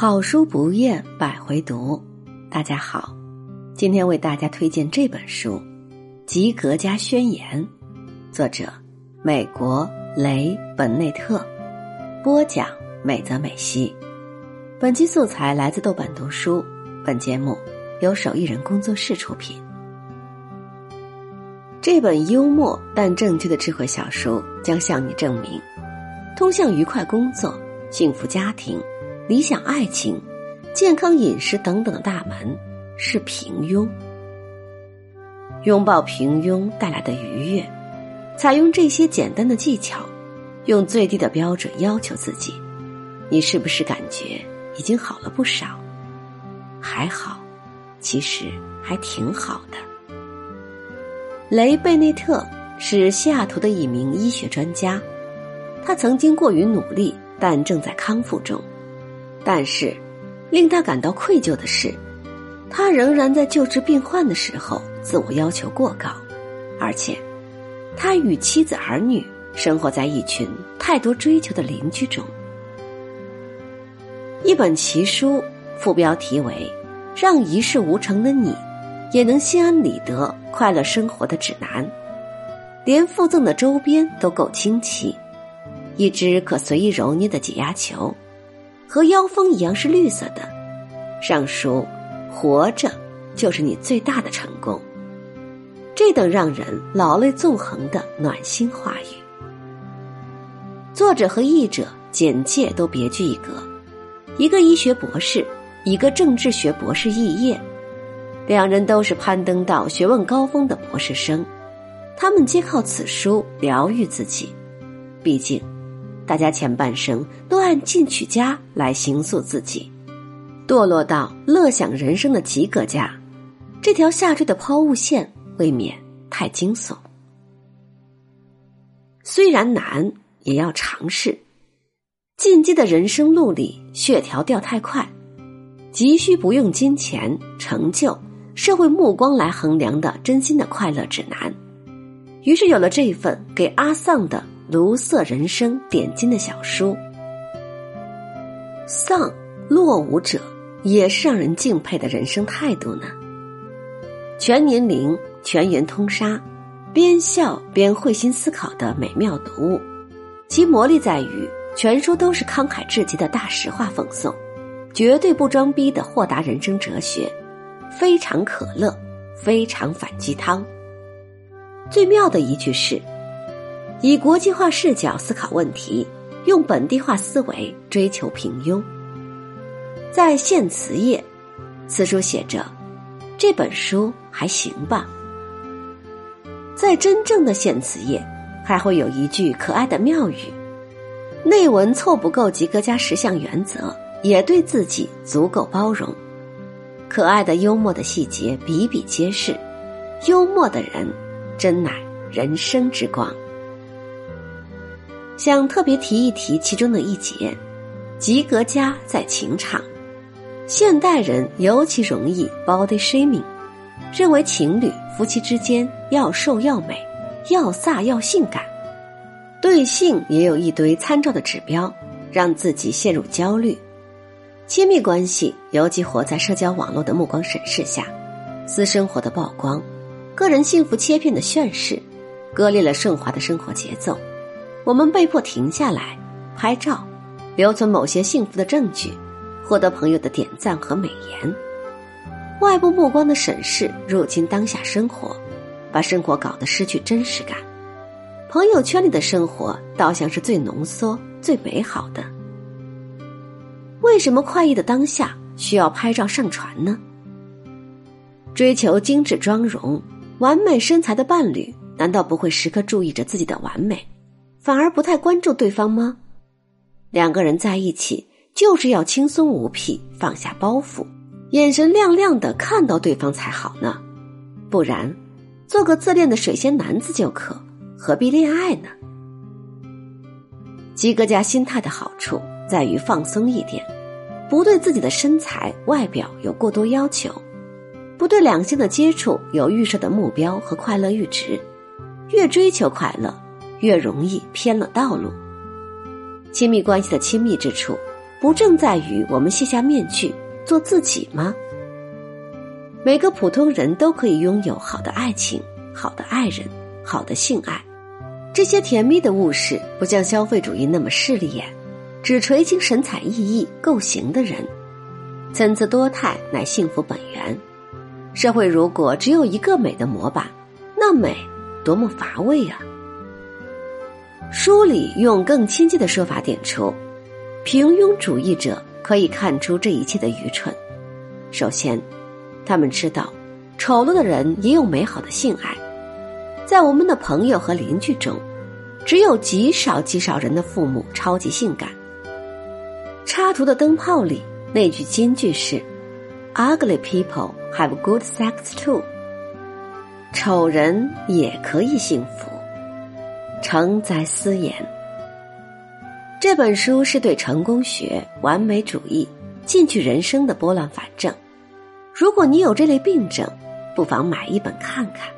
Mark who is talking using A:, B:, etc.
A: 好书不厌百回读，大家好，今天为大家推荐这本书《及格加宣言》，作者美国雷本内特，播讲美泽美希。本期素材来自豆瓣读书，本节目由手艺人工作室出品。这本幽默但正确的智慧小书将向你证明，通向愉快工作、幸福家庭。理想爱情、健康饮食等等的大门是平庸，拥抱平庸带来的愉悦，采用这些简单的技巧，用最低的标准要求自己，你是不是感觉已经好了不少？还好，其实还挺好的。雷贝内特是西雅图的一名医学专家，他曾经过于努力，但正在康复中。但是，令他感到愧疚的是，他仍然在救治病患的时候自我要求过高，而且，他与妻子儿女生活在一群太多追求的邻居中。一本奇书，副标题为《让一事无成的你，也能心安理得快乐生活的指南》，连附赠的周边都够清奇，一只可随意揉捏的解压球。和妖风一样是绿色的，上书“活着就是你最大的成功”，这等让人老泪纵横的暖心话语。作者和译者简介都别具一格，一个医学博士，一个政治学博士肄业，两人都是攀登到学问高峰的博士生，他们皆靠此书疗愈自己，毕竟。大家前半生都按进取家来形塑自己，堕落到乐享人生的及格家，这条下坠的抛物线未免太惊悚。虽然难，也要尝试。进阶的人生路里，血条掉太快，急需不用金钱、成就、社会目光来衡量的真心的快乐指南。于是有了这份给阿丧的。卢瑟人生点睛的小书，丧落伍者也是让人敬佩的人生态度呢。全年龄、全员通杀，边笑边会心思考的美妙读物，其魔力在于全书都是慷慨至极的大实话奉送，绝对不装逼的豁达人生哲学，非常可乐，非常反鸡汤。最妙的一句是。以国际化视角思考问题，用本地化思维追求平庸。在献词页，此书写着：“这本书还行吧。”在真正的献词页，还会有一句可爱的妙语。内文凑不够及格加十项原则，也对自己足够包容。可爱的幽默的细节比比皆是，幽默的人真乃人生之光。想特别提一提其中的一节：及格家在情场，现代人尤其容易 body shaming，认为情侣夫妻之间要瘦要美，要飒要性感，对性也有一堆参照的指标，让自己陷入焦虑。亲密关系尤其活在社交网络的目光审视下，私生活的曝光，个人幸福切片的炫示，割裂了顺滑的生活节奏。我们被迫停下来拍照，留存某些幸福的证据，获得朋友的点赞和美言。外部目光的审视入侵当下生活，把生活搞得失去真实感。朋友圈里的生活倒像是最浓缩、最美好的。为什么快意的当下需要拍照上传呢？追求精致妆容、完美身材的伴侣，难道不会时刻注意着自己的完美？反而不太关注对方吗？两个人在一起就是要轻松无癖，放下包袱，眼神亮亮的看到对方才好呢。不然，做个自恋的水仙男子就可，何必恋爱呢？及格家心态的好处在于放松一点，不对自己的身材外表有过多要求，不对两性的接触有预设的目标和快乐阈值，越追求快乐。越容易偏了道路。亲密关系的亲密之处，不正在于我们卸下面具做自己吗？每个普通人都可以拥有好的爱情、好的爱人、好的性爱，这些甜蜜的物事不像消费主义那么势利眼，只垂青神采奕奕、够型的人。参差多态乃幸福本源。社会如果只有一个美的模板，那美多么乏味啊！书里用更亲切的说法点出，平庸主义者可以看出这一切的愚蠢。首先，他们知道，丑陋的人也有美好的性爱。在我们的朋友和邻居中，只有极少极少人的父母超级性感。插图的灯泡里那句金句是：“Ugly people have good sex too。”丑人也可以幸福。诚哉私言。这本书是对成功学、完美主义、进取人生的拨乱反正。如果你有这类病症，不妨买一本看看。